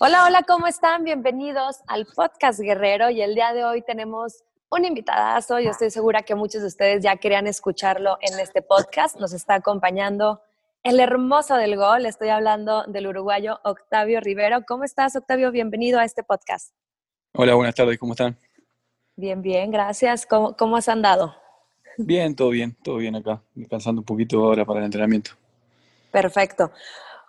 Hola, hola, ¿cómo están? Bienvenidos al podcast Guerrero y el día de hoy tenemos un invitadazo. Yo estoy segura que muchos de ustedes ya querían escucharlo en este podcast. Nos está acompañando el hermoso del gol. Estoy hablando del uruguayo Octavio Rivero. ¿Cómo estás, Octavio? Bienvenido a este podcast. Hola, buenas tardes, ¿cómo están? Bien, bien, gracias. ¿Cómo, cómo has andado? Bien, todo bien, todo bien acá, descansando un poquito ahora para el entrenamiento. Perfecto.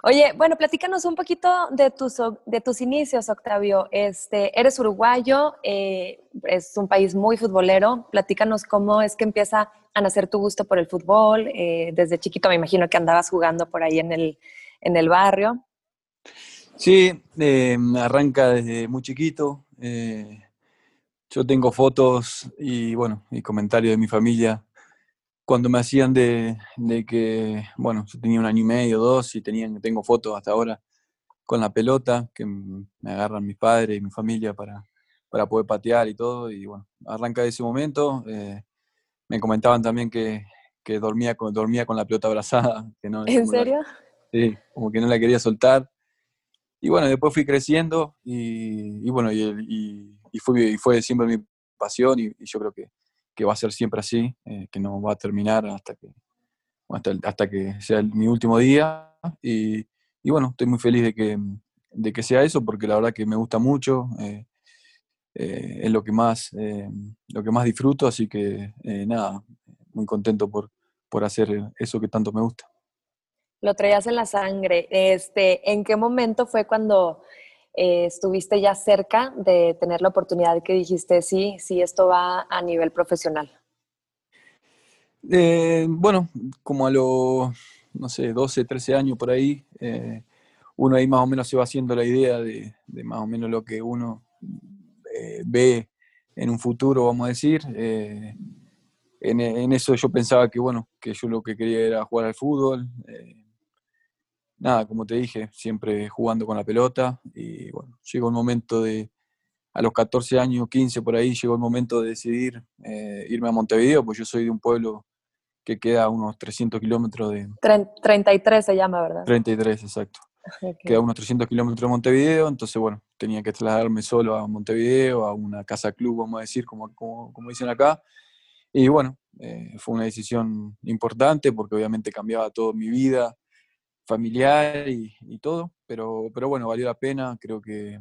Oye, bueno, platícanos un poquito de tus, de tus inicios, Octavio. Este, eres uruguayo, eh, es un país muy futbolero. Platícanos cómo es que empieza a nacer tu gusto por el fútbol. Eh, desde chiquito me imagino que andabas jugando por ahí en el, en el barrio. Sí, eh, arranca desde muy chiquito. yo tengo fotos y, bueno, y comentarios de mi familia cuando me hacían de, que, bueno, yo tenía un año y medio, dos, y tenían, tengo fotos hasta ahora con la pelota, que me agarran mis padres y mi familia para, para poder patear y todo, y bueno, arranca de ese momento. Eh, me comentaban también que, que, dormía, con, dormía con la pelota abrazada. Que no, ¿En serio? sí, como que no la quería soltar. Y bueno, después fui creciendo y, y bueno, y, y, fue, y fue siempre mi pasión y yo creo que, que va a ser siempre así, eh, que no va a terminar hasta que, hasta, hasta que sea mi último día. Y, y, bueno, estoy muy feliz de que, de que sea eso, porque la verdad que me gusta mucho, eh, eh, es lo que, más, lo que más disfruto, así que nada, muy contento por, por hacer eso que tanto me gusta. Lo traías en la sangre. Este, ¿En qué momento fue cuando eh, estuviste ya cerca de tener la oportunidad que dijiste, sí, sí, esto va a nivel profesional? Eh, bueno, como a los, no sé, 12, 13 años por ahí, eh, uno ahí más o menos se va haciendo la idea de, más o menos lo que uno ve en un futuro, vamos a decir. En, eso yo pensaba que, bueno, que yo lo que quería era jugar al fútbol nada, como te dije, siempre jugando con la pelota y bueno, llegó el momento de, a los 14 años, 15 por ahí, llegó el momento de decidir eh, irme a Montevideo, pues yo soy de un pueblo que queda a unos 300 kilómetros de... 33 se llama, ¿verdad? 33, exacto. Queda a unos 300 kilómetros de Montevideo, entonces bueno, tenía que trasladarme solo a Montevideo, a una casa club, vamos a decir, como, como, como dicen acá. Y bueno, eh, fue una decisión importante porque obviamente cambiaba toda mi vida, familiar y, todo, pero, pero bueno, valió la pena, creo que,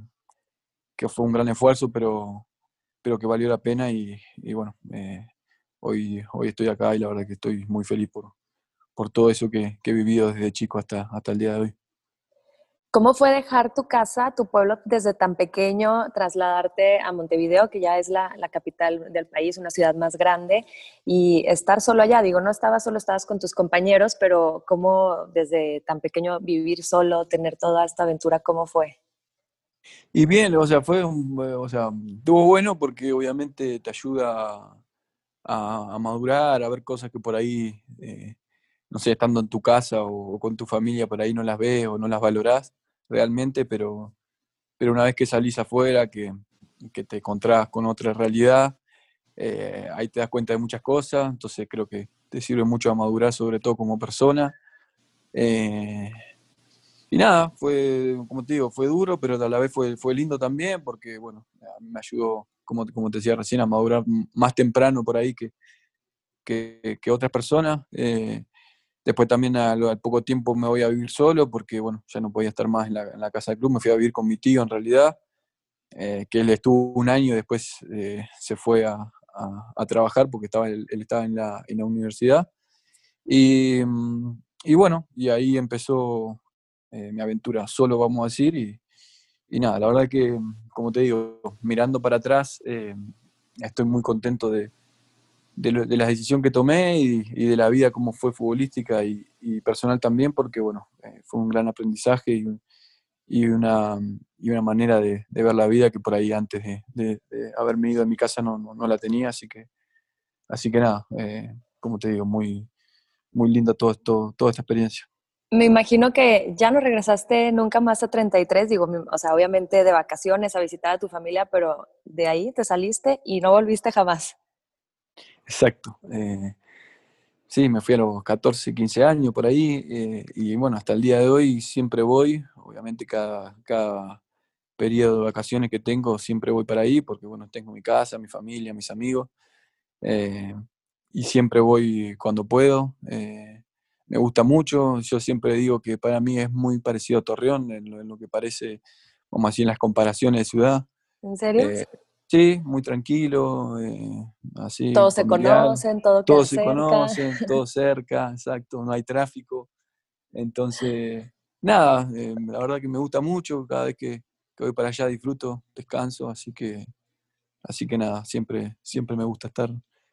fue un gran esfuerzo, pero, pero que valió la pena y, bueno, eh, hoy, hoy estoy acá y la verdad que estoy muy feliz por, por todo eso que, que he vivido desde chico hasta, hasta el día de hoy. ¿Cómo fue dejar tu casa, tu pueblo desde tan pequeño, trasladarte a Montevideo, que ya es la, capital del país, una ciudad más grande, y estar solo allá? Digo, no estabas solo, estabas con tus compañeros, pero ¿cómo desde tan pequeño vivir solo, tener toda esta aventura, cómo fue? Y bien, o sea, fue, o sea, estuvo bueno porque obviamente te ayuda a, madurar, a ver cosas que por ahí, eh, no sé, estando en tu casa o, con tu familia, por ahí no las ves o no las valorás realmente, pero, pero una vez que salís afuera, que, que te encontrás con otra realidad, eh, ahí te das cuenta de muchas cosas, entonces creo que te sirve mucho a madurar, sobre todo como persona. Eh, y nada, fue, como te digo, fue duro, pero a la vez fue, fue lindo también, porque bueno, me ayudó, como, como te decía recién, a madurar más temprano por ahí que, que, que otras personas. Eh, Después también al, poco tiempo me voy a vivir solo porque, bueno, ya no podía estar más en la, casa del club. Me fui a vivir con mi tío en realidad, eh, que él estuvo un año después eh, se fue a, trabajar porque estaba, él, estaba en la, en la universidad. Y, y, bueno, y ahí empezó eh, mi aventura solo, vamos a decir. Y, y, nada, la verdad que, como te digo, mirando para atrás, estoy muy contento de, de, de, la decisión que tomé y, de la vida como fue futbolística y, personal también, porque bueno, eh, fue un gran aprendizaje y, una, y una manera de, ver la vida que por ahí antes de, haberme ido a mi casa no, no, la tenía, así que, así que nada, eh, como te digo, muy, muy linda todo, toda esta experiencia. Me imagino que ya no regresaste nunca más a 33, digo, o sea, obviamente de vacaciones a visitar a tu familia, pero de ahí te saliste y no volviste jamás. Exacto. Eh, sí, me fui a los 14, 15 años por ahí eh, y bueno, hasta el día de hoy siempre voy, obviamente cada, cada, periodo de vacaciones que tengo, siempre voy para ahí, porque bueno, tengo mi casa, mi familia, mis amigos, eh, y siempre voy cuando puedo. Eh, me gusta mucho, yo siempre digo que para mí es muy parecido a Torreón, en lo, que parece, como así en las comparaciones de ciudad. ¿En serio? Sí, muy tranquilo, así. Todos se conocen, todo Todos se conocen, todo cerca, exacto, no hay tráfico. Entonces, nada, eh, la verdad que me gusta mucho, cada vez que, voy para allá disfruto, descanso, así que, así que nada, siempre, siempre me gusta estar,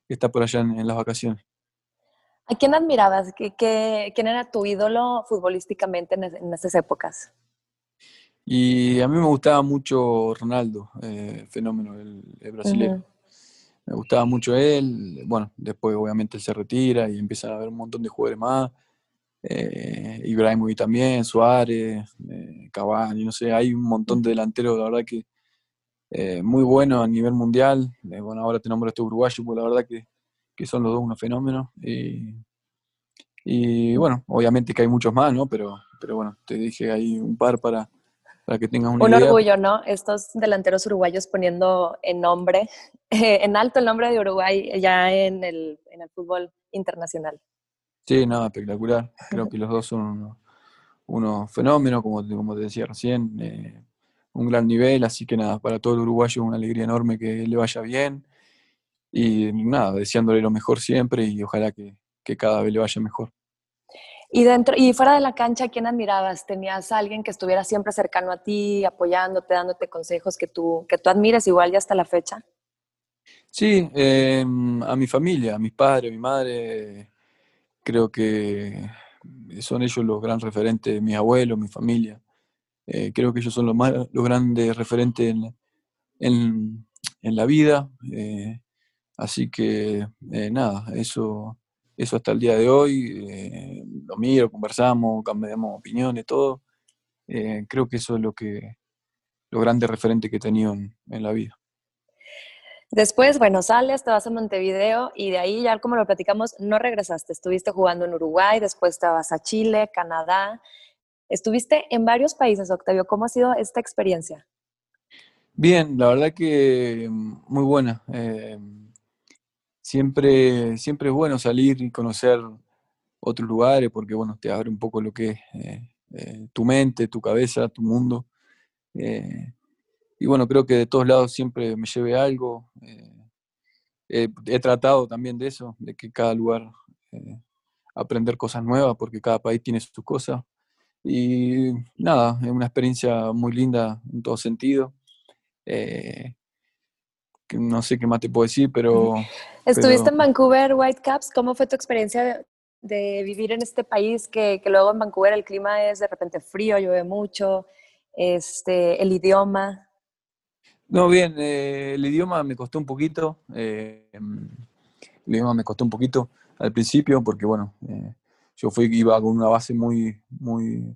estar por allá en, las vacaciones. ¿A quién admirabas? ¿Qué, quién era tu ídolo futbolísticamente en, esas épocas? Y a mí me gustaba mucho Ronaldo, eh, fenómeno, el, brasileño. Me gustaba mucho él. Bueno, después obviamente él se retira y empieza a haber un montón de jugadores más eh, Ibrahimovic también, Suárez, eh, Cavani, no sé, hay un montón de delanteros, la verdad que eh, muy buenos a nivel mundial. Eh, bueno, ahora te nombro este uruguayo, pues la verdad que, que son los dos unos fenómenos. Y, bueno, obviamente que hay muchos más, ¿no? Pero, pero bueno, te dije ahí un par para, para que tengas una Un orgullo, ¿no? Estos delanteros uruguayos poniendo en nombre, en alto el nombre de Uruguay ya en el, en el fútbol internacional. Sí, nada, espectacular. Creo que los dos son unos, fenómenos, como, como te decía recién, eh, un gran nivel, así que nada, para todo el uruguayo una alegría enorme que le vaya bien y nada, deseándole lo mejor siempre y ojalá que, cada vez le vaya mejor. Y dentro y fuera de la cancha, ¿quién admirabas? ¿Tenías alguien que estuviera siempre cercano a ti, apoyándote, dándote consejos que tú, que tú admires igual ya hasta la fecha? Sí, em, a mi familia, a mis padres, a mi madre, Creo que son ellos los grandes referentes, mis abuelos, mi familia. Eh, creo que ellos son los, más, los grandes referentes en, la vida. Eh, así que eh, nada, eso, eso hasta el día de hoy. lo miro, conversamos, cambiamos opiniones, todo. creo que eso es lo que los grandes referentes que he tenido en la vida. Después, bueno, sales, te vas a Montevideo y de ahí ya como lo platicamos, no regresaste. Estuviste jugando en Uruguay, después te vas a Chile, Canadá. Estuviste en varios países, Octavio. ¿Cómo ha sido esta experiencia? Bien, la verdad que mm, muy buena. Eh, siempre, siempre es bueno salir y conocer otros lugares porque, bueno, te abre un poco lo que es eh, eh, tu mente, tu cabeza, tu mundo y bueno, creo que de todos lados siempre me lleve algo. Eh, he tratado también de eso, de que cada lugar eh, aprender cosas nuevas, porque cada país tiene sus cosas. Y nada, es una experiencia muy linda en todo sentido. Eh, no sé qué más te puedo decir, pero... Estuviste en Vancouver Whitecaps, ¿cómo fue tu experiencia de, vivir en este país que, que, luego en Vancouver el clima es de repente frío, llueve mucho, este, el idioma? No, bien, eh, el idioma me costó un poquito. Eh, el idioma me costó un poquito al principio porque, bueno, eh, yo fui, iba con una base muy, muy,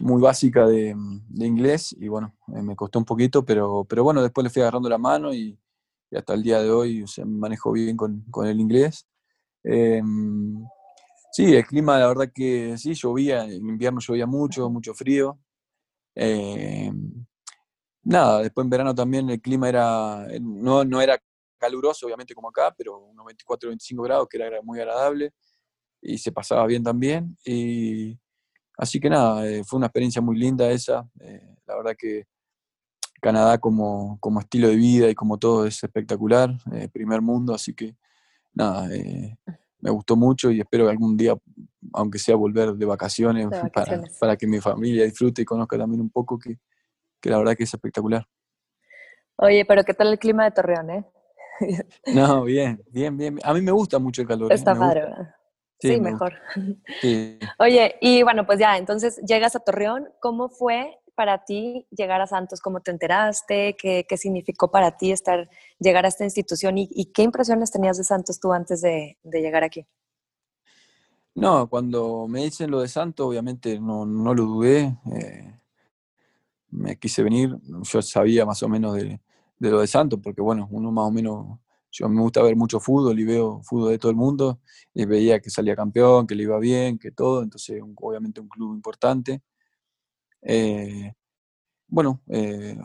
muy básica de, inglés y, bueno, me costó un poquito, pero, pero bueno, después le fui agarrando la mano y, hasta el día de hoy o sea, me manejo bien con, el inglés. sí, el clima, la verdad que sí, llovía, en invierno llovía mucho, mucho frío nada, después en verano también el clima era, eh, no, no era caluroso, obviamente como acá, pero unos 24, 25 grados, que era muy agradable y se pasaba bien también. Y así que nada, eh, fue una experiencia muy linda esa. Eh, la verdad que Canadá como, como, estilo de vida y como todo es espectacular, primer mundo, así que nada, me gustó mucho y espero que algún día, aunque sea volver de vacaciones, Para, para, que mi familia disfrute y conozca también un poco que, que la verdad que es espectacular. Oye, pero ¿qué tal el clima de Torreón, eh? no, bien, bien, bien. A mí me gusta mucho el calor. ¿eh? Está padre, Sí, mejor. Oye, y bueno, pues ya, entonces llegas a Torreón. ¿Cómo fue para ti llegar a Santos? ¿Cómo te enteraste? ¿Qué, qué significó para ti estar, llegar a esta institución? ¿Y, qué impresiones tenías de Santos tú antes de, de, llegar aquí? No, cuando me dicen lo de Santos, obviamente no, no lo dudé. Eh, me quise venir, yo sabía más o menos de, lo de Santos, porque bueno, uno más o menos, yo me gusta ver mucho fútbol y veo fútbol de todo el mundo, y veía que salía campeón, que le iba bien, que todo, entonces obviamente un club importante. Eh, bueno,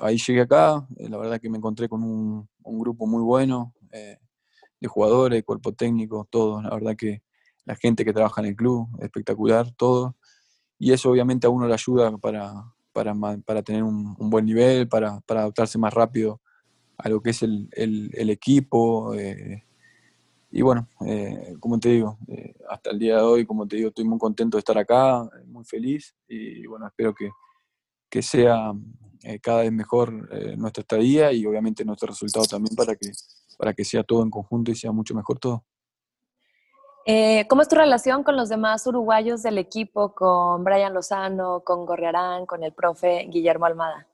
ahí llegué acá, la verdad que me encontré con un, grupo muy bueno de jugadores, cuerpo técnico, todo, la verdad que la gente que trabaja en el club, espectacular, todo. Y eso obviamente a uno le ayuda para, para, para tener un, buen nivel, para, adaptarse más rápido a lo que es el, el, equipo. Eh, y bueno, eh, como te digo, eh, hasta el día de hoy, como te digo, estoy muy contento de estar acá, muy feliz y bueno, espero que, que sea cada vez mejor nuestra estadía y obviamente nuestro resultado también para que, para que sea todo en conjunto y sea mucho mejor todo. ¿Cómo es tu relación con los demás uruguayos del equipo, con Brian Lozano, con Gorriarán, con el profe Guillermo Almada?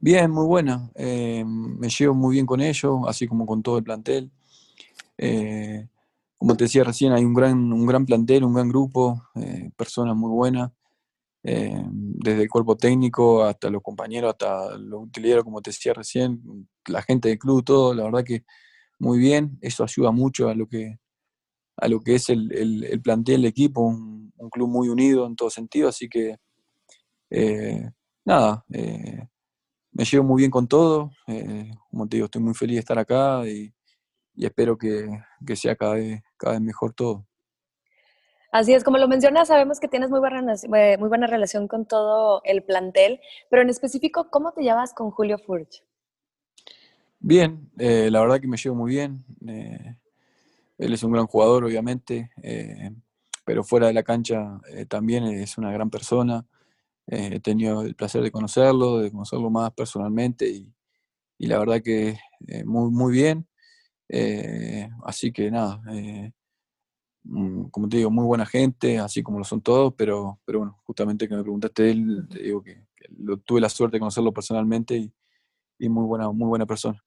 Bien, muy buena. Eh, me llevo muy bien con ellos, así como con todo el plantel. Eh, como te decía recién, hay un gran, un gran plantel, un gran grupo, personas muy buenas, desde el cuerpo técnico hasta los compañeros, hasta los utileros, como te decía recién, la gente del club, todo, la verdad que muy bien. Eso ayuda mucho a lo que, a lo que es el, el, plantel, el equipo, un, club muy unido en todo sentido, así que eh, nada, eh, me llevo muy bien con todo, eh, como te digo, estoy muy feliz de estar acá y, espero que, sea cada vez, cada vez mejor todo. Así es, como lo mencionas, sabemos que tienes muy buena, muy buena relación con todo el plantel, pero en específico, ¿cómo te llevas con Julio Furch? Bien, la verdad que me llevo muy bien. Él es un gran jugador, obviamente, eh, pero fuera de la cancha eh, también es una gran persona. Eh, he tenido el placer de conocerlo, de conocerlo más personalmente y, la verdad que muy, muy bien. así que nada, mm, como te digo, muy buena gente, así como lo son todos, pero, pero bueno, justamente que me preguntaste él, te digo que, tuve la suerte de conocerlo personalmente y, y muy, buena, muy buena persona.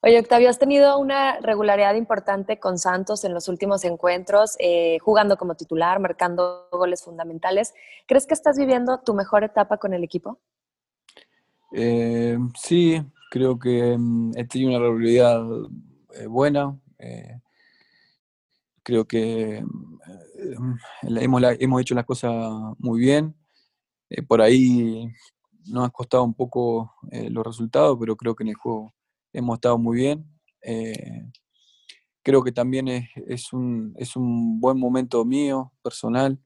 Oye, Octavio, has tenido una regularidad importante con Santos en los últimos encuentros, eh, jugando como titular, marcando goles fundamentales. ¿Crees que estás viviendo tu mejor etapa con el equipo? Eh, sí, creo que mm, he tenido una regularidad eh, buena. creo que mm, hemos, hemos, hecho las cosas muy bien. por ahí nos ha costado un poco los resultados, pero creo que en el juego hemos estado muy bien. Eh, creo que también es, un, es, un, buen momento mío, personal.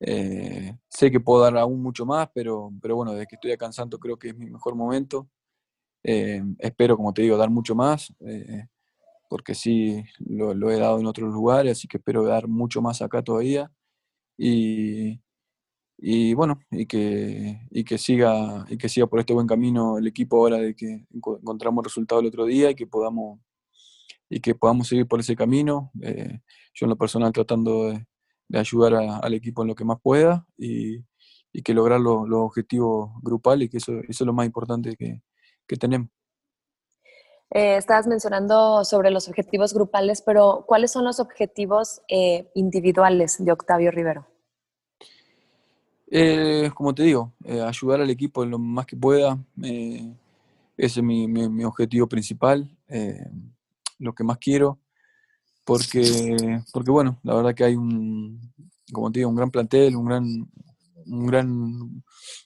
Eh, sé que puedo dar aún mucho más, pero, pero bueno, desde que estoy acá creo que es mi mejor momento. Eh, espero, como te digo, dar mucho más, porque sí lo, lo, he dado en otros lugares, así que espero dar mucho más acá todavía. Y, y bueno, y que, y que siga, y que siga por este buen camino el equipo ahora de que encontramos resultado el otro día y que podamos, y que podamos seguir por ese camino. Eh, yo en lo personal tratando de, ayudar al equipo en lo que más pueda y, y que lograr los objetivos grupales, que eso, es lo más importante que, que tenemos. Eh, estabas mencionando sobre los objetivos grupales, pero ¿cuáles son los objetivos eh, individuales de Octavio Rivero? Eh, como te digo, eh, ayudar al equipo lo más que pueda. Eh, ese es mi, objetivo principal, lo que más quiero. Porque, porque, bueno, la verdad que hay un, como te digo, un gran plantel, un gran, un gran, un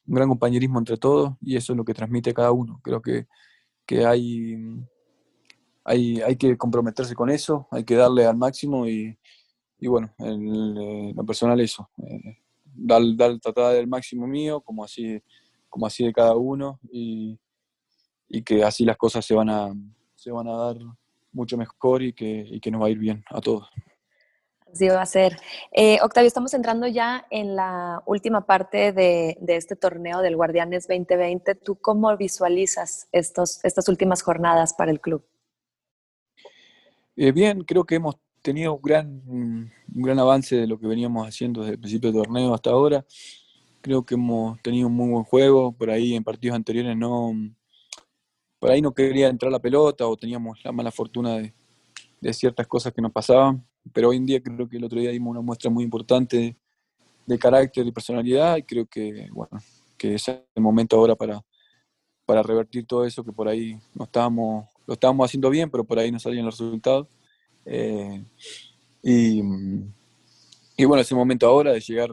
gran compañerismo entre todos y eso es lo que transmite cada uno. Creo que, que hay, hay, hay que comprometerse con eso, hay que darle al máximo y, y bueno, en lo personal eso dar, dar tratar del máximo mío, como así, como así de cada uno, y, que así las cosas se van a, se van a dar mucho mejor y que, y que nos va a ir bien a todos. Así va a ser. Eh, Octavio, estamos entrando ya en la última parte de, de, este torneo del Guardianes 2020. ¿Tú cómo visualizas estos, estas últimas jornadas para el club? Eh, bien, creo que hemos tenido un gran, un gran avance de lo que veníamos haciendo desde el principio del torneo hasta ahora. Creo que hemos tenido un muy buen juego. Por ahí en partidos anteriores no, por ahí no quería entrar la pelota o teníamos la mala fortuna de, de ciertas cosas que nos pasaban. Pero hoy en día creo que el otro día dimos una muestra muy importante de, carácter y personalidad y creo que, bueno, que es el momento ahora para, para revertir todo eso que por ahí no estábamos, lo estábamos haciendo bien, pero por ahí no salían los resultados eh, y, y, bueno, ese momento ahora de llegar,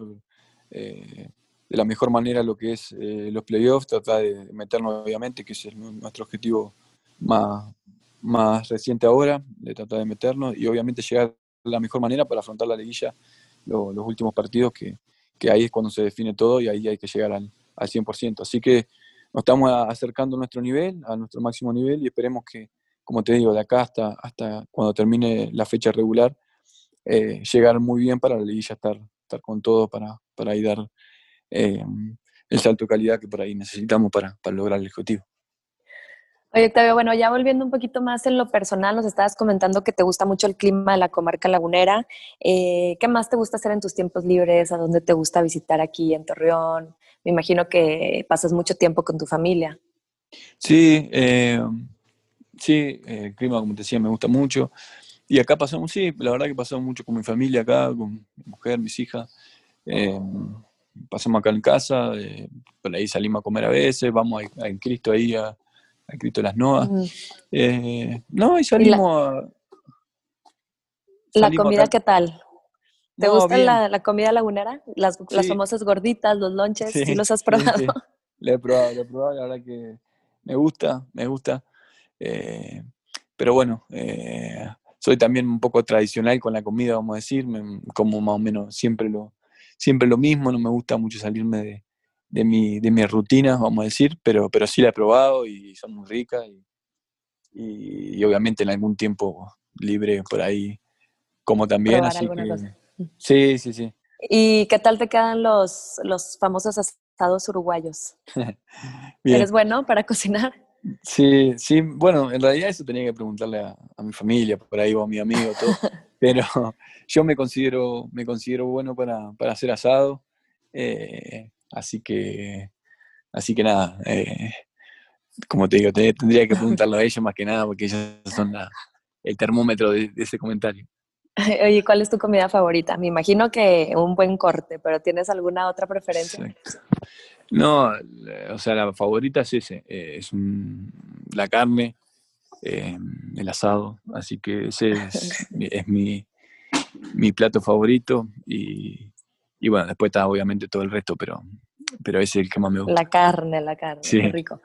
eh, de la mejor manera lo que es eh, los playoffs, tratar de meternos obviamente, que es nuestro objetivo más, más reciente ahora, de tratar de meternos y obviamente llegar de la mejor manera para afrontar la liguilla, los últimos partidos, que, que, ahí es cuando se define todo y ahí hay que llegar al, al 100%. Así que nos estamos acercando a nuestro nivel, a nuestro máximo nivel y esperemos que, como te digo, de acá hasta, hasta cuando termine la fecha regular, eh, llegar muy bien para la liguilla, estar, estar con todo para, para ahí dar eh, el salto de calidad que por ahí necesitamos para, para lograr el objetivo. Oye, Octavio, bueno, ya volviendo un poquito más en lo personal, nos estabas comentando que te gusta mucho el clima de la comarca lagunera. Eh, ¿Qué más te gusta hacer en tus tiempos libres? ¿A dónde te gusta visitar aquí en Torreón? Me imagino que pasas mucho tiempo con tu familia. Sí, eh, sí, el clima, como te decía, me gusta mucho. Y acá pasamos, sí, la verdad que pasamos mucho con mi familia acá, con mi mujer, mis hijas. Eh, pasamos acá en casa, por ahí salimos a comer a veces, vamos a, en Cristo ahí a a Cristo las Noas. Eh, no, y salimos a... ¿La comida qué tal? ¿Te gusta la, comida lagunera? Las, famosas gorditas, los lonches, ¿sí, los has probado? Sí, Le he probado, le he probado, la verdad que me gusta, me gusta. Eh, pero bueno, eh, soy también un poco tradicional con la comida, vamos a decir, como más o menos siempre lo, siempre lo mismo, no me gusta mucho salirme de, de mi, de mi rutina, vamos a decir, pero, pero sí la he probado y son muy ricas y, obviamente en algún tiempo libre por ahí como también. Así que, sí, sí, sí. ¿Y qué tal te quedan los, los famosos asados uruguayos? ¿Eres bueno para cocinar? Sí, sí, bueno, en realidad eso tenía que preguntarle a, mi familia, por ahí o a mi amigo, todo, pero yo me considero, me considero bueno para, para hacer asado. Eh, Así que, así que nada, eh, como te digo, tendría que preguntarlo a ella más que nada porque ellas son el termómetro de, ese comentario. Oye, ¿cuál es tu comida favorita? Me imagino que un buen corte, pero ¿tienes alguna otra preferencia? No, o sea, la favorita es ese, eh, es la carne, eh, el asado, así que ese es, es mi, mi plato favorito y, y bueno, después está obviamente todo el resto, pero, pero ese es el que más me gusta. La carne, la carne, sí. rico.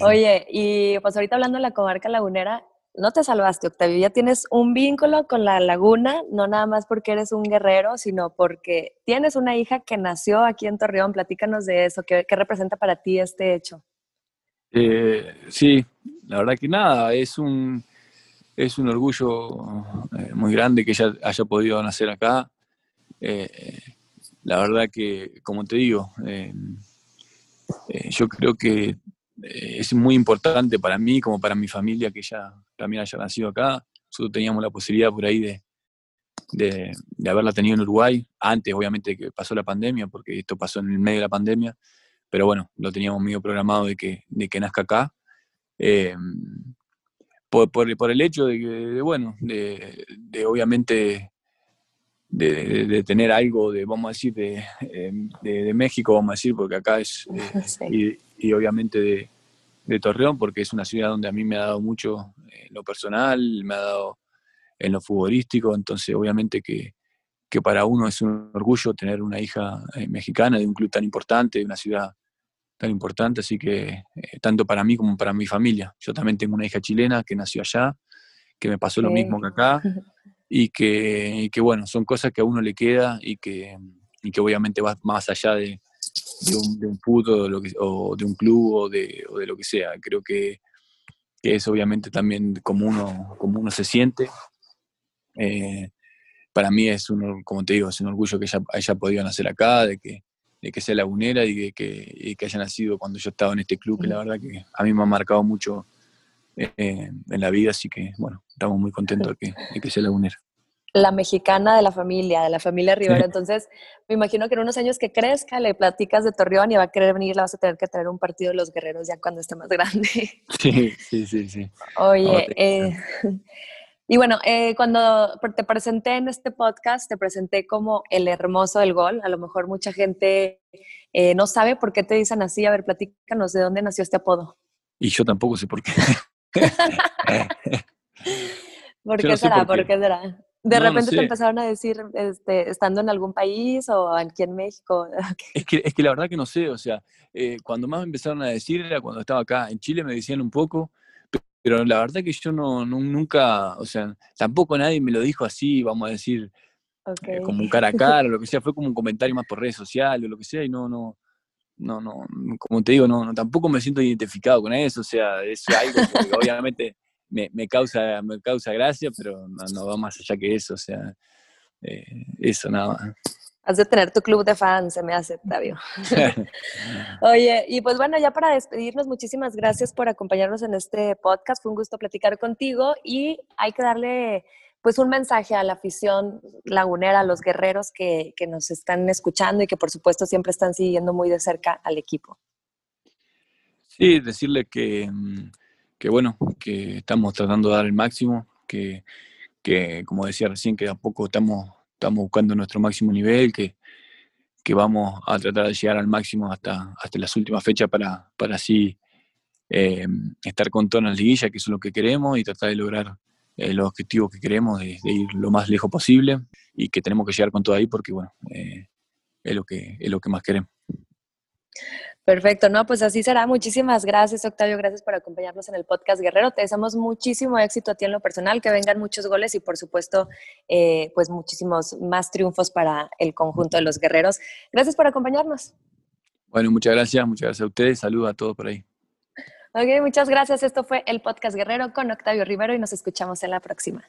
Oye, y pues ahorita hablando de la comarca lagunera, no te salvaste, Octavio, ya tienes un vínculo con la laguna, no nada más porque eres un guerrero, sino porque tienes una hija que nació aquí en Torreón. Platícanos de eso, ¿qué, representa para ti este hecho? Eh, sí, la verdad que nada, es un, es un orgullo eh, muy grande que ella haya podido nacer acá. Eh, la verdad que, como te digo, eh, yo creo que es muy importante para mí como para mi familia que ella también haya nacido acá. Nosotros teníamos la posibilidad por ahí de, de, haberla tenido en Uruguay, antes obviamente que pasó la pandemia, porque esto pasó en el medio de la pandemia, pero bueno, lo teníamos medio programado de que, de que nazca acá. por, por, el hecho de que, bueno, de obviamente de, tener algo de, vamos a decir, de, em, de, México, vamos a decir, porque acá es, eh, y, obviamente de, Torreón, porque es una ciudad donde a mí me ha dado mucho en lo personal, me ha dado en lo futbolístico, entonces obviamente que, que para uno es un orgullo tener una hija eh, mexicana de un club tan importante, de una ciudad tan importante, así que eh, tanto para mí como para mi familia. Yo también tengo una hija chilena que nació allá, que me pasó lo mismo que acá. y que, que, bueno, son cosas que a uno le queda y que, y que obviamente va más allá de, de, un, de un, fútbol o, lo que, o, de un club o de, o de, lo que sea. Creo que, que, es obviamente también como uno, como uno se siente. Eh, para mí es un, como te digo, es un orgullo que ella haya podido nacer acá, de que, de que sea lagunera y de que, y que haya nacido cuando yo estaba en este club, que la verdad que a mí me ha marcado mucho eh, en la vida, así que bueno, estamos muy contentos de que, que sea lagunera. La mexicana de la familia, de la familia Rivera. Entonces, me imagino que en unos años que crezca, le platicas de Torreón y va a querer venir, la vas a tener que traer un partido de los guerreros ya cuando esté más grande. Sí, sí, sí, sí. Oye, eh, y bueno, eh, cuando te presenté en este podcast, te presenté como el hermoso del gol. A lo mejor mucha gente no sabe por qué te dicen así. A ver, platícanos de dónde nació este apodo. Y yo tampoco sé por qué. ¿Por qué será? Por qué. será? De repente te empezaron a decir, este, estando en algún país o aquí en México. Es, que, es que la verdad que no sé, o sea, eh, cuando más me empezaron a decir era cuando estaba acá. En Chile me decían un poco, pero la verdad que yo no, nunca, o sea, tampoco nadie me lo dijo así, vamos a decir, eh, como un cara a cara, o lo que sea, fue como un comentario más por redes sociales o lo que sea, y no, no, no, no, como te digo, no, tampoco me siento identificado con eso, o sea, es algo que obviamente me, me, causa, me causa gracia, pero no, va más allá que eso, o sea, eh, eso nada más. Has de tener tu club de fans, se me hace, Octavio. Oye, y pues bueno, ya para despedirnos, muchísimas gracias por acompañarnos en este podcast. Fue un gusto platicar contigo y hay que darle pues un mensaje a la afición lagunera, a los guerreros que, que nos están escuchando y que por supuesto siempre están siguiendo muy de cerca al equipo. Sí, decirle que, mm, que bueno, que estamos tratando de dar el máximo, que, que como decía recién, que a poco estamos estamos buscando nuestro máximo nivel, que, que vamos a tratar de llegar al máximo hasta, hasta las últimas fechas para, para así eh, estar con todas las liguillas, que es lo que queremos, y tratar de lograr eh, los objetivos que queremos, de, ir lo más lejos posible, y que tenemos que llegar con todo ahí porque, bueno, eh, es, lo que, es lo que más queremos. Perfecto, no, pues así será. Muchísimas gracias, Octavio. Gracias por acompañarnos en el podcast Guerrero. Te deseamos muchísimo éxito a ti en lo personal, que vengan muchos goles y, por supuesto, eh, pues muchísimos más triunfos para el conjunto de los guerreros. Gracias por acompañarnos. Bueno, muchas gracias, muchas gracias a ustedes. Saludos a todos por ahí. Ok, muchas gracias. Esto fue el podcast Guerrero con Octavio Rivero y nos escuchamos en la próxima.